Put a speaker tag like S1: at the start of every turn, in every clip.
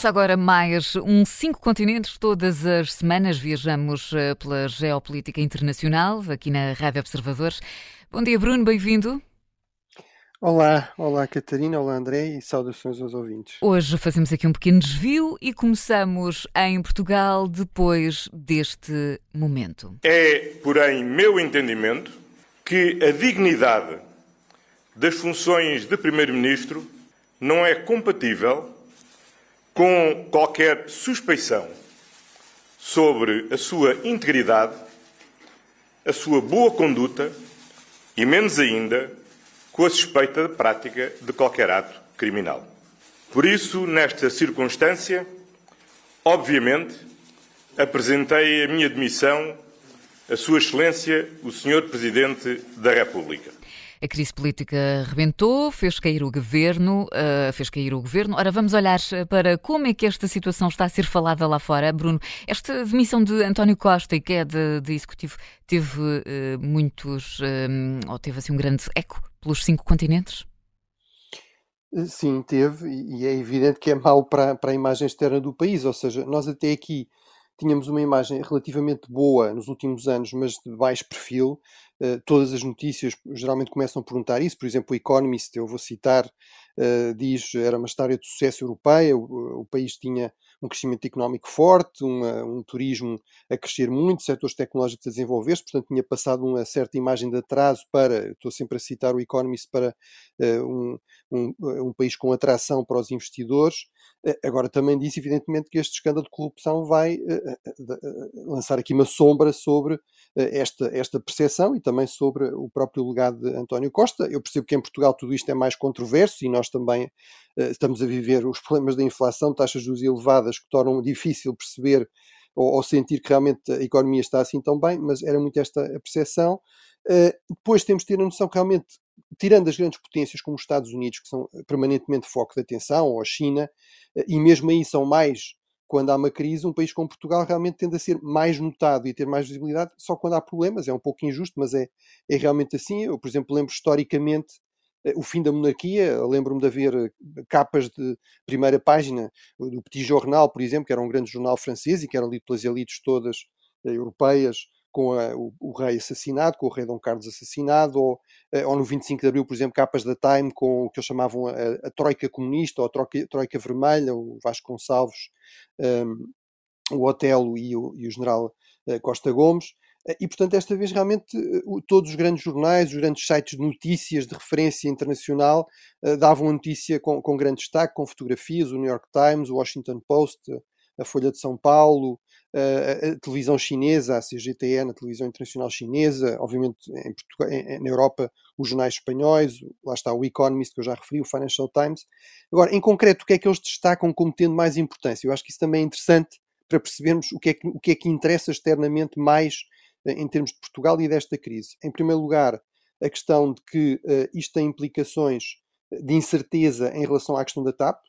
S1: Começa agora mais um Cinco Continentes. Todas as semanas viajamos eh, pela geopolítica internacional, aqui na Rádio Observadores. Bom dia, Bruno, bem-vindo.
S2: Olá, olá Catarina, olá André e saudações aos ouvintes.
S1: Hoje fazemos aqui um pequeno desvio e começamos em Portugal depois deste momento.
S3: É, porém, meu entendimento que a dignidade das funções de Primeiro-Ministro não é compatível com qualquer suspeição sobre a sua integridade, a sua boa conduta e, menos ainda, com a suspeita de prática de qualquer ato criminal. Por isso, nesta circunstância, obviamente, apresentei a minha demissão a Sua Excelência, o Sr. Presidente da República.
S1: A crise política rebentou, fez cair o governo, uh, fez cair o governo. Ora, vamos olhar para como é que esta situação está a ser falada lá fora. Bruno, esta demissão de António Costa, que é de, executivo, teve uh, muitos, ou teve assim um grande eco pelos cinco continentes?
S2: Sim, teve, e é evidente que é mau para, para a imagem externa do país. Ou seja, nós até aqui tínhamos uma imagem relativamente boa nos últimos anos, mas de baixo perfil. Uh, todas as notícias geralmente começam a perguntar isso. Por exemplo, o Economist, eu vou citar, uh, diz era uma história de sucesso europeia, o, o país tinha um crescimento económico forte, uma, um turismo a crescer muito, setores tecnológicos a desenvolver-se, portanto tinha passado uma certa imagem de atraso para, estou sempre a citar o Economist, para uh, um, um, um, país com atração para os investidores. Uh, agora também disse, evidentemente, que este escândalo de corrupção vai uh, lançar aqui uma sombra sobre esta, esta percepção e também sobre o próprio legado de António Costa. Eu percebo que em Portugal tudo isto é mais controverso e nós também estamos a viver os problemas da inflação, taxas de juros elevadas que tornam difícil perceber ou, ou, sentir que realmente a economia está assim tão bem, mas era muito esta a percepção. Uh, depois temos de ter a noção que realmente, tirando as grandes potências como os Estados Unidos, que são permanentemente foco de atenção, ou a China, uh, e mesmo aí são mais quando há uma crise, um país como Portugal realmente tende a ser mais notado e ter mais visibilidade só quando há problemas. É um pouco injusto, mas é, é realmente assim. Eu, por exemplo, lembro historicamente eh, o fim da monarquia. Lembro-me de haver eh, capas de primeira página do Petit Jornal, por exemplo, que era um grande jornal francês e que era lido pelas elites todas eh, europeias, com a, o, o, rei assassinado, com o rei Dom Carlos assassinado, ou, ou, no 25 de Abril, por exemplo, capas da Time com o que eles chamavam a, a Troika Comunista ou a Troika, Troika Vermelha, o Vasco Gonçalves, um, o Otelo e o, e o general Costa Gomes. Eh, e, portanto, esta vez realmente eh, todos os grandes jornais, os grandes sites de notícias de referência internacional eh, davam a notícia com, com grande destaque, com fotografias, o New York Times, o Washington Post, a Folha de São Paulo, a, televisão chinesa, a CGTN, a televisão internacional chinesa, obviamente em Portugal, em, na Europa os jornais espanhóis, lá está o Economist que eu já referi, o Financial Times. Agora, em concreto, o que é que eles destacam como tendo mais importância? Eu acho que isso também é interessante para percebermos o que é que, o que, é que interessa externamente mais em termos de Portugal e desta crise. Em primeiro lugar, a questão de que uh, isto tem implicações de incerteza em relação à questão da TAP,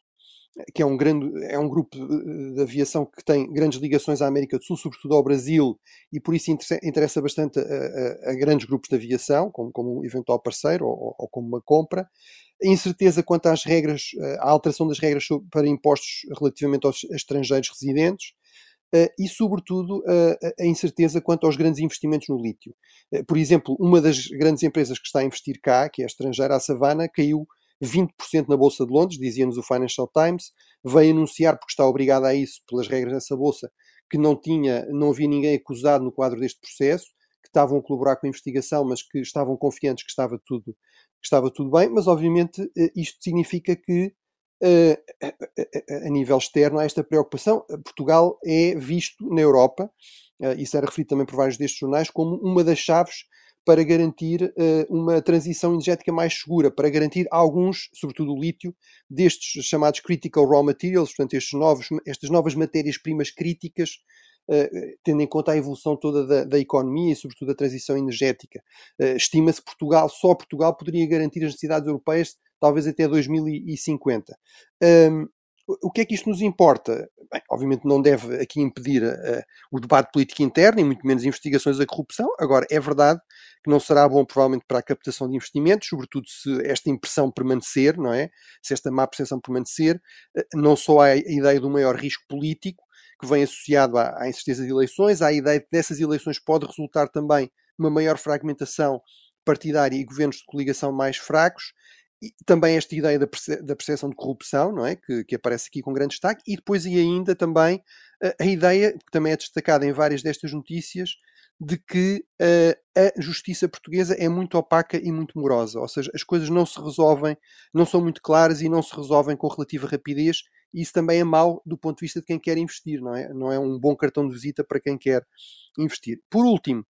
S2: que é um, grande, é um grupo de aviação que tem grandes ligações à América do Sul, sobretudo ao Brasil, e por isso interessa, interessa bastante a, a, a, grandes grupos de aviação, como, como um eventual parceiro ou, ou, como uma compra. A incerteza quanto às regras, eh, à alteração das regras para impostos relativamente aos estrangeiros residentes, Uh, e, sobretudo, uh, a incerteza quanto aos grandes investimentos no lítio. Uh, por exemplo, uma das grandes empresas que está a investir cá, que é a estrangeira, a Savana, caiu 20% na Bolsa de Londres, dizia-nos o Financial Times, veio anunciar, porque está obrigada a isso pelas regras dessa Bolsa, que não tinha, não havia ninguém acusado no quadro deste processo, que estavam a colaborar com a investigação, mas que estavam confiantes que estava tudo, que estava tudo bem, mas obviamente isto significa que a nível externo há esta preocupação. Portugal é visto na Europa, isso era referido também por vários destes jornais, como uma das chaves para garantir uma transição energética mais segura, para garantir alguns, sobretudo o lítio, destes chamados critical raw materials, portanto, estes novos, estas novas matérias-primas críticas Uh, tendo em conta a evolução toda da, da, economia e, sobretudo, a transição energética. Uh, Estima-se que Portugal, só Portugal, poderia garantir as necessidades europeias talvez até 2050. Um, o que é que isto nos importa? Bem, obviamente não deve aqui impedir uh, o debate político interno e muito menos investigações da corrupção. Agora, é verdade que não será bom provavelmente para a captação de investimentos, sobretudo se esta impressão permanecer, não é? Se esta má percepção permanecer, uh, não só há a ideia do maior risco político, que vem associado à, à incerteza de eleições, há a ideia de que dessas eleições pode resultar também uma maior fragmentação partidária e governos de coligação mais fracos, e também esta ideia da, perce da percepção de corrupção, não é? Que, que, aparece aqui com grande destaque, e depois e ainda também a, a ideia, que também é destacada em várias destas notícias, de que uh, a justiça portuguesa é muito opaca e muito morosa, ou seja, as coisas não se resolvem, não são muito claras e não se resolvem com relativa rapidez, e isso também é mau do ponto de vista de quem quer investir, não é? Não é um bom cartão de visita para quem quer investir. Por último,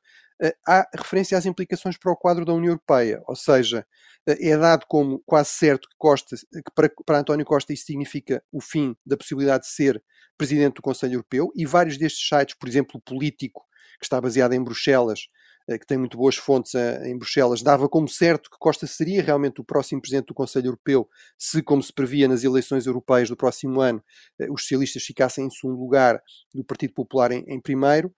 S2: há referência às implicações para o quadro da União Europeia, ou seja, é dado como quase certo que, Costa, que para, para António Costa isso significa o fim da possibilidade de ser presidente do Conselho Europeu e vários destes sites, por exemplo, o Político, que está baseado em Bruxelas, eh, que tem muito boas fontes eh, em Bruxelas, dava como certo que Costa seria realmente o próximo presidente do Conselho Europeu, se, como se previa nas eleições europeias do próximo ano, eh, os socialistas ficassem em segundo lugar e o Partido Popular em, em primeiro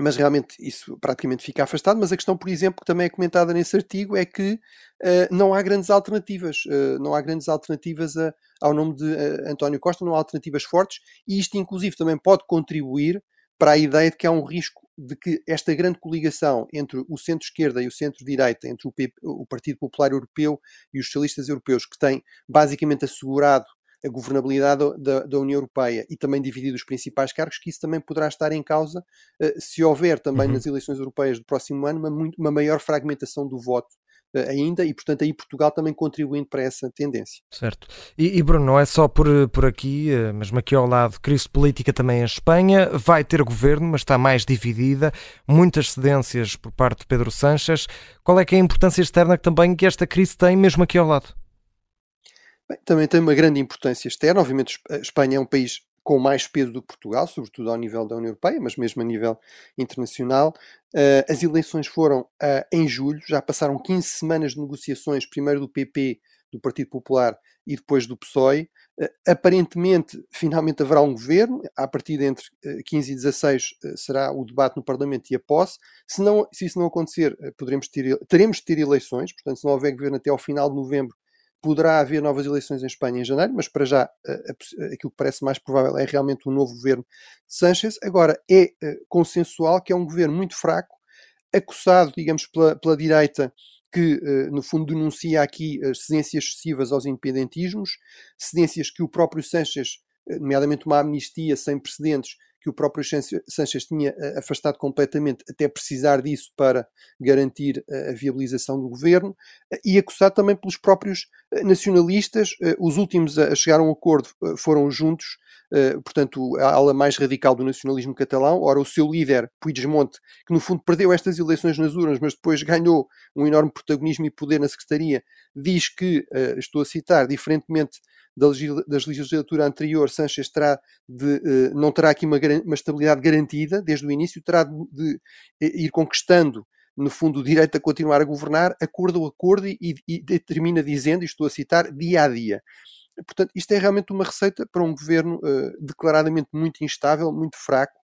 S2: mas realmente isso praticamente fica afastado. Mas a questão, por exemplo, que também é comentada nesse artigo é que uh, não há grandes alternativas, uh, não há grandes alternativas a, ao nome de uh, António Costa, não há alternativas fortes, e isto, inclusive, também pode contribuir para a ideia de que há um risco de que esta grande coligação entre o centro-esquerda e o centro-direita, entre o, PP, o Partido Popular Europeu e os socialistas europeus, que tem basicamente assegurado a governabilidade da, da, União Europeia e também dividir os principais cargos, que isso também poderá estar em causa uh, se houver também uhum. nas eleições europeias do próximo ano uma, muito, uma maior fragmentação do voto uh, ainda e, portanto, aí Portugal também contribuindo para essa tendência.
S4: Certo. E, e Bruno, não é só por, por aqui, mesmo aqui ao lado, crise política também em Espanha, vai ter governo, mas está mais dividida, muitas cedências por parte de Pedro Sanches. Qual é que é a importância externa também que esta crise tem, mesmo aqui ao lado?
S2: Bem, também tem uma grande importância externa. Obviamente, a Espanha é um país com mais peso do que Portugal, sobretudo ao nível da União Europeia, mas mesmo a nível internacional. Uh, as eleições foram uh, em julho, já passaram 15 semanas de negociações, primeiro do PP, do Partido Popular, e depois do PSOE. Aparentemente, finalmente haverá um governo, a partir de entre 15 e 16 será o debate no Parlamento e a posse. Se, não, se isso não acontecer, poderemos ter, teremos de ter eleições, portanto, se não houver governo até ao final de novembro, Poderá haver novas eleições em Espanha em janeiro, mas para já eh, aquilo que parece mais provável é realmente um novo governo de Sánchez. Agora, é eh, consensual que é um governo muito fraco, acossado, digamos, pela, pela direita, que, eh, no fundo, denuncia aqui as cedências excessivas aos independentismos, cedências que o próprio Sánchez, nomeadamente uma amnistia sem precedentes, que o próprio Sanches tinha eh, afastado completamente, até precisar disso para garantir eh, a viabilização do governo, eh, e acusado também pelos próprios nacionalistas. Os últimos a chegar a um acordo foram juntos, portanto, a ala mais radical do nacionalismo catalão. Ora, o seu líder, Puigdemont, que no fundo perdeu estas eleições nas urnas, mas depois ganhou um enorme protagonismo e poder na Secretaria, diz que, estou a citar, diferentemente da, legislatura anterior, Sanchez terá de, uh, não terá aqui uma, uma, estabilidade garantida desde o início, terá de, de, ir conquistando, no fundo, o direito a continuar a governar, acordo a acordo, e, e, e termina dizendo, e estou a citar, dia a dia. Portanto, isto é realmente uma receita para um governo uh, declaradamente muito instável, muito fraco.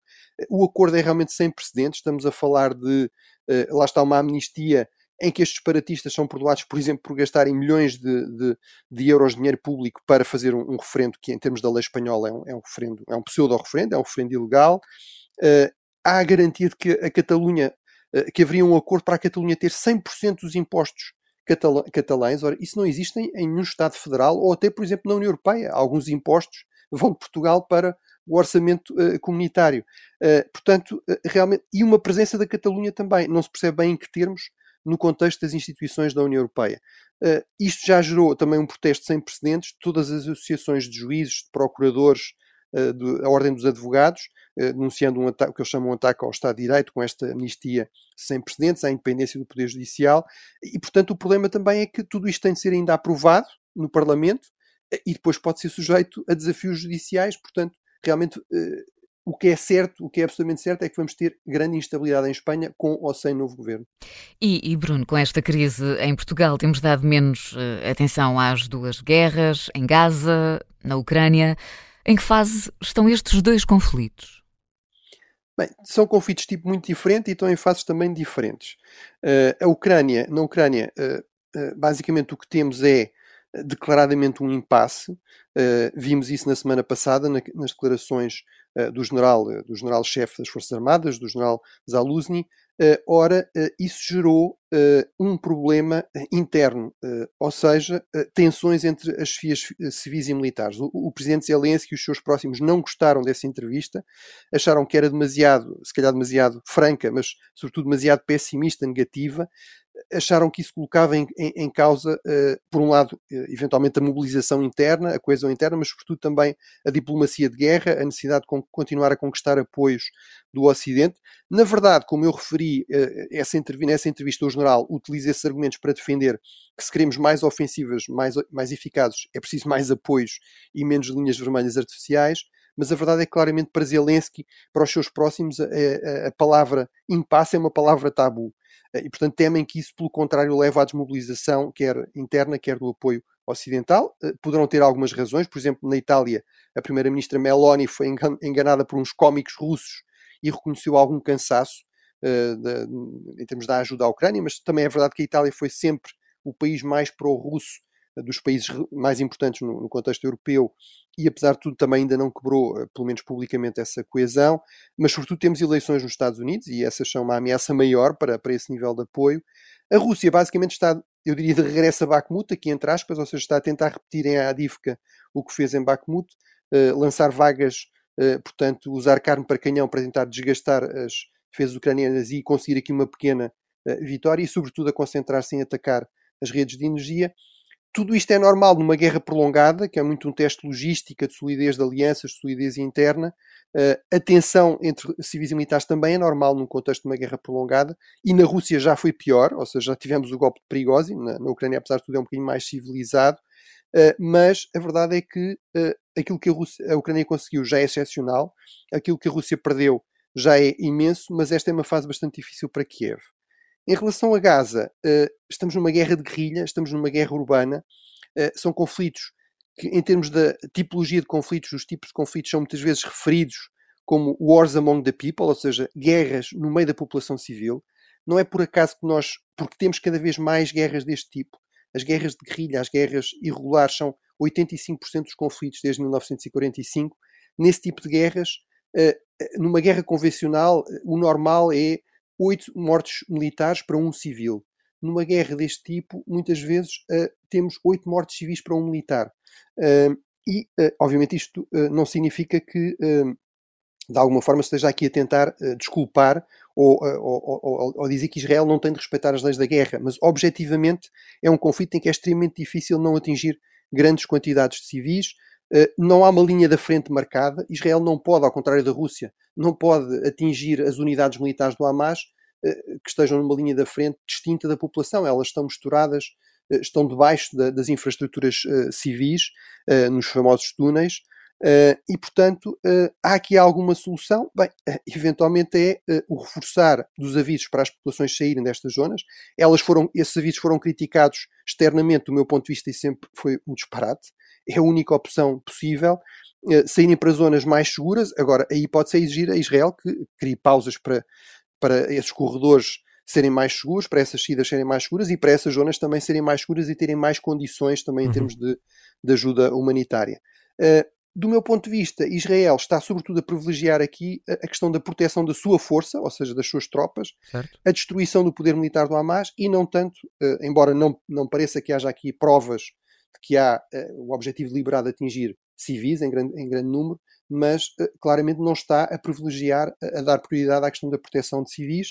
S2: O acordo é realmente sem precedentes, estamos a falar de, uh, lá está uma amnistia em que estes separatistas são perdoados, por exemplo, por gastarem milhões de, de, de euros de dinheiro público para fazer um, um, referendo que, em termos da lei espanhola, é um, é um referendo, é um pseudo-referendo, é um referendo ilegal. Uh, há a garantia de que a Catalunha, uh, que haveria um acordo para a Catalunha ter 100% dos impostos catalães. Ora, isso não existe em, em nenhum Estado federal ou até, por exemplo, na União Europeia. Alguns impostos vão de Portugal para o orçamento uh, comunitário. Portanto, realmente, e uma presença da Catalunha também. Não se percebe bem em que termos no contexto das instituições da União Europeia. Uh, isto já gerou também um protesto sem precedentes de todas as associações de juízes, de procuradores, uh, de, a Ordem dos Advogados, uh, denunciando um ataque, o que eles chamam de um ataque ao Estado de Direito, com esta amnistia sem precedentes, à independência do Poder Judicial. E, portanto, o problema também é que tudo isto tem de ser ainda aprovado no Parlamento e depois pode ser sujeito a desafios judiciais. Portanto, realmente o que é certo, o que é absolutamente certo é que vamos ter grande instabilidade em Espanha com ou sem novo governo.
S1: E, e Bruno, com esta crise em Portugal, temos dado menos uh, atenção às duas guerras, em Gaza, na Ucrânia. Em que fase estão estes dois conflitos?
S2: Bem, são conflitos de tipo muito diferente e estão em fases também diferentes. Uh, a Ucrânia, na Ucrânia, uh, basicamente o que temos é declaradamente um impasse. Vimos isso na semana passada na, nas declarações do general, uh, do general-chefe das Forças Armadas, do general Zaluzny. ora, isso gerou um problema interno, ou seja, tensões entre as fias civis e militares. O, o, presidente Zelensky e os seus próximos não gostaram dessa entrevista, acharam que era demasiado, se calhar demasiado franca, mas sobretudo demasiado pessimista, negativa, acharam que isso colocava em, em, em causa, uh, por um lado, uh, eventualmente a mobilização interna, a coesão interna, mas sobretudo também a diplomacia de guerra, a necessidade de continuar a conquistar apoios do Ocidente. Na verdade, como eu referi uh, essa nessa entrevista, o general utiliza esses argumentos para defender que se queremos mais ofensivas, mais, mais eficazes, é preciso mais apoios e menos linhas vermelhas artificiais mas a verdade é que claramente para Zelensky, para os seus próximos, a, a, a palavra impasse é uma palavra tabu. Eh, e, portanto, temem que isso, pelo contrário, leve à desmobilização, quer interna, quer do apoio ocidental. Eh, poderão ter algumas razões, por exemplo, na Itália, a primeira-ministra Meloni foi enganada por uns cómicos russos e reconheceu algum cansaço uh, de, em termos da ajuda à Ucrânia, mas também é verdade que a Itália foi sempre o país mais pró-russo dos países mais importantes no, no, contexto europeu e, apesar de tudo, também ainda não quebrou, eh, pelo menos publicamente, essa coesão. Mas, sobretudo, temos eleições nos Estados Unidos e essas são uma ameaça maior para, para esse nível de apoio. A Rússia, basicamente, está, eu diria, de regresso a Bakhmut, aqui entre aspas, ou seja, está a tentar repetir em Adivka o que fez em Bakhmut, uh, lançar vagas, uh, portanto, usar carne para canhão para tentar desgastar as defesas ucranianas e conseguir aqui uma pequena uh, vitória e, sobretudo, a concentrar-se em atacar as redes de energia. Tudo isto é normal numa guerra prolongada, que é muito um teste logística de solidez de alianças, de solidez interna. Uh, a tensão entre civis e militares também é normal num contexto de uma guerra prolongada. E na Rússia já foi pior, ou seja, já tivemos o golpe de Prigozhin. Na, na Ucrânia, apesar de tudo, é um bocadinho mais civilizado. Uh, mas a verdade é que uh, aquilo que a, Rússia, a Ucrânia conseguiu já é excepcional, aquilo que a Rússia perdeu já é imenso, mas esta é uma fase bastante difícil para Kiev. Em relação a Gaza, uh, estamos numa guerra de guerrilha, estamos numa guerra urbana, uh, são conflitos que, em termos da tipologia de conflitos, os tipos de conflitos são muitas vezes referidos como wars among the people, ou seja, guerras no meio da população civil. Não é por acaso que nós, porque temos cada vez mais guerras deste tipo, as guerras de guerrilha, as guerras irregulares são 85% dos conflitos desde 1945. Nesse tipo de guerras, uh, numa guerra convencional, o normal é oito mortes militares para um civil. Numa guerra deste tipo, muitas vezes uh, temos oito mortes civis para um militar. Uh, e, uh, obviamente, isto não significa que, de alguma forma, esteja aqui a tentar desculpar ou, ou, ou, ou, dizer que Israel não tem de respeitar as leis da guerra, mas objetivamente é um conflito em que é extremamente difícil não atingir grandes quantidades de civis, não há uma linha da frente marcada. Israel não pode, ao contrário da Rússia, não pode atingir as unidades militares do Hamas que estejam numa linha da frente distinta da população. Elas estão misturadas, estão debaixo das infraestruturas civis, nos famosos túneis. e, portanto, há aqui alguma solução? Bem, eventualmente é o reforçar dos avisos para as populações saírem destas zonas. Elas foram, esses avisos foram criticados externamente, do meu ponto de vista, e sempre foi um disparate é a única opção possível. Uh, saírem para zonas mais seguras. Agora, aí pode-se exigir a Israel que crie pausas para, para esses corredores serem mais seguros, para essas saídas serem mais seguras e para essas zonas também serem mais seguras e terem mais condições também em uhum. termos de, de, ajuda humanitária. Uh, do meu ponto de vista, Israel está sobretudo a privilegiar aqui a questão da proteção da sua força, ou seja, das suas tropas, certo. a destruição do poder militar do Hamas e não tanto, uh, embora não, não pareça que haja aqui provas que há uh, o objetivo deliberado de atingir civis em grande, em grande número, mas uh, claramente não está a privilegiar, a, a, dar prioridade à questão da proteção de civis.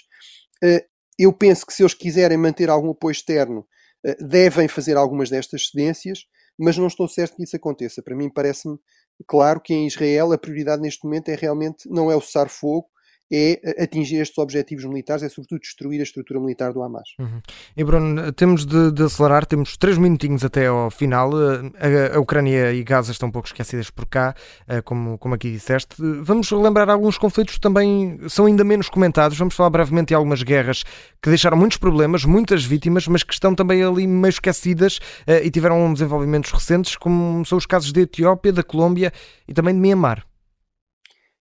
S2: Uh, eu penso que se eles quiserem manter algum apoio externo, devem fazer algumas destas cedências, mas não estou certo que isso aconteça. Para mim parece-me claro que em Israel a prioridade neste momento é realmente não é o cessar-fogo, é atingir estes objetivos militares, é sobretudo destruir a estrutura militar do Hamas.
S4: Uhum. E Bruno, temos de, de, acelerar, temos três minutinhos até ao final. A, a, Ucrânia e Gaza estão um pouco esquecidas por cá, como, como aqui disseste. Vamos lembrar alguns conflitos que também são ainda menos comentados. Vamos falar brevemente de algumas guerras que deixaram muitos problemas, muitas vítimas, mas que estão também ali meio esquecidas e tiveram desenvolvimentos recentes, como são os casos da Etiópia, da Colômbia e também de Mianmar.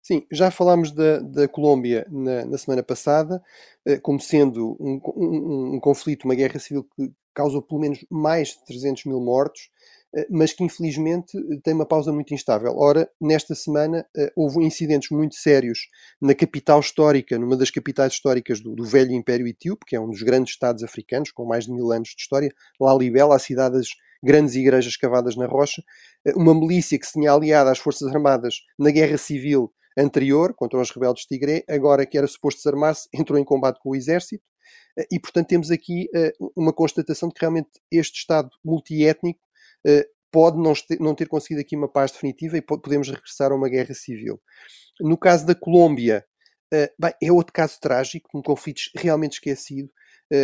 S2: Sim, já falámos da, da Colômbia na, na, semana passada, eh, como sendo um, um, um, conflito, uma guerra civil que causou pelo menos mais de 300 mil mortos, eh, mas que infelizmente tem uma pausa muito instável. Ora, nesta semana eh, houve incidentes muito sérios na capital histórica, numa das capitais históricas do, do velho Império Etíope, que é um dos grandes estados africanos, com mais de mil anos de história, Lalibela, a cidade das grandes igrejas cavadas na rocha, uma milícia que se tinha aliado às Forças Armadas na Guerra Civil anterior, contra os rebeldes de Tigré, agora que era suposto desarmar-se, entrou em combate com o exército. Eh, e, portanto, temos aqui uh, uma constatação de que realmente este Estado multiétnico uh, pode não ter, conseguido aqui uma paz definitiva e podemos regressar a uma guerra civil. No caso da Colômbia, bem, é outro caso trágico, um conflito realmente esquecido.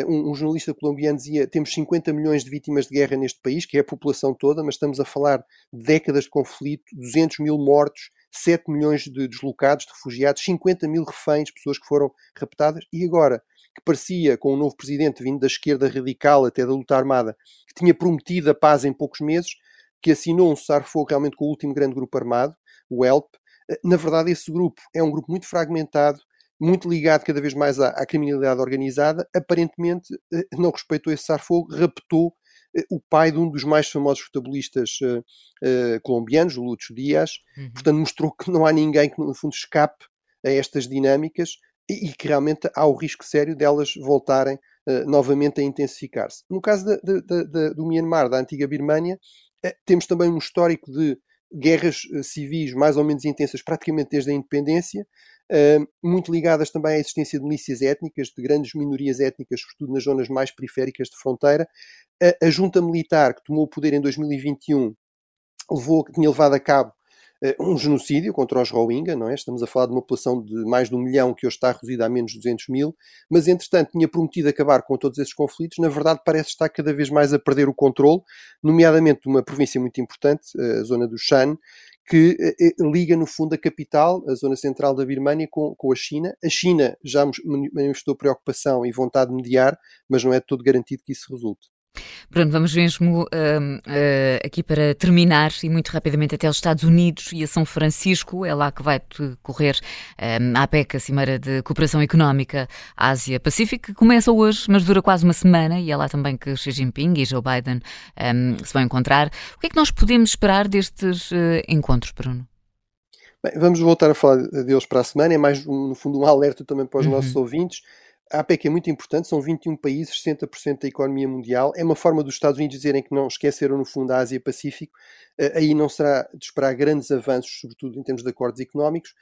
S2: Um, um, jornalista colombiano dizia temos 50 milhões de vítimas de guerra neste país, que é a população toda, mas estamos a falar de décadas de conflito, 200 mil mortos, 7 milhões de deslocados, de refugiados, 50 mil reféns, pessoas que foram raptadas, e agora que parecia, com um novo presidente vindo da esquerda radical, até da luta armada, que tinha prometido a paz em poucos meses, que assinou um cessar-fogo realmente com o último grande grupo armado, o ELP. Eh, na verdade, esse grupo é um grupo muito fragmentado, muito ligado cada vez mais à, à criminalidade organizada. Aparentemente, eh, não respeitou esse cessar-fogo, raptou o pai de um dos mais famosos futebolistas uh, uh, colombianos, Lúcio Dias, uhum. portanto mostrou que não há ninguém que no fundo escape a estas dinâmicas e, e que realmente há o risco sério delas voltarem uh, novamente a intensificar-se. No caso do Myanmar, da antiga Birmânia, temos também um histórico de guerras civis mais ou menos intensas praticamente desde a independência, muito ligadas também à existência de milícias étnicas, de grandes minorias étnicas, sobretudo nas zonas mais periféricas de fronteira, a, junta militar que tomou o poder em 2021 levou, tinha levado a cabo uh, um genocídio contra os Rohingya, não é? Estamos a falar de uma população de mais de um milhão que hoje está reduzida a menos de 200 mil, mas entretanto tinha prometido acabar com todos esses conflitos. Na verdade, parece estar cada vez mais a perder o controle, nomeadamente de uma província muito importante, a zona do Shan, que eh, liga no fundo a capital, a zona central da Birmânia, com, com a China. A China já manifestou preocupação e vontade de mediar, mas não é todo garantido que isso resulte.
S1: Bruno, vamos mesmo uh, uh, aqui para terminar e muito rapidamente até os Estados Unidos e a São Francisco. É lá que vai decorrer um, a APEC, a Cimeira de Cooperação Económica Ásia-Pacífico, que começa hoje, mas dura quase uma semana e é lá também que Xi Jinping e Joe Biden um, se vão encontrar. O que é que nós podemos esperar destes uh, encontros, Bruno?
S2: Bem, vamos voltar a falar deles para a semana. É mais, no fundo, um alerta também para os uhum. nossos ouvintes a APEC é muito importante, são 21 países, 60% da economia mundial. É uma forma dos Estados Unidos dizerem que não esqueceram, no fundo, a Ásia-Pacífico. Uh, aí não será de esperar grandes avanços, sobretudo em termos de acordos económicos.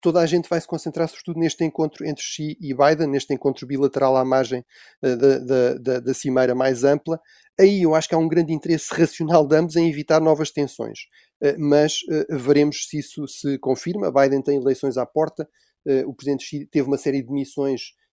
S2: Toda a gente vai se concentrar, sobretudo, neste encontro entre Xi e Biden, neste encontro bilateral à margem uh, da, da, da, da cimeira mais ampla. Aí eu acho que há um grande interesse racional de ambos em evitar novas tensões. Uh, mas veremos se isso se confirma. Biden tem eleições à porta. o presidente Xi teve uma série de missões eh,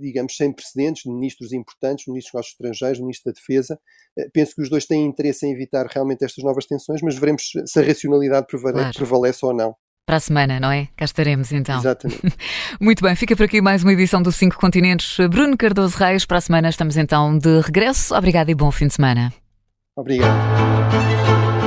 S2: digamos, sem precedentes, de ministros importantes, ministros dos estrangeiros, ministro da Defesa. Eh, penso que os dois têm interesse em evitar realmente estas novas tensões, mas veremos se a racionalidade prevalece, claro. prevalece ou não.
S1: Para a semana, não é? Cá estaremos então.
S2: Exatamente.
S1: Muito bem, fica por aqui mais uma edição do Cinco Continentes. Bruno Cardoso Reis, para a semana estamos então de regresso. Obrigado e bom fim de semana.
S2: Obrigado.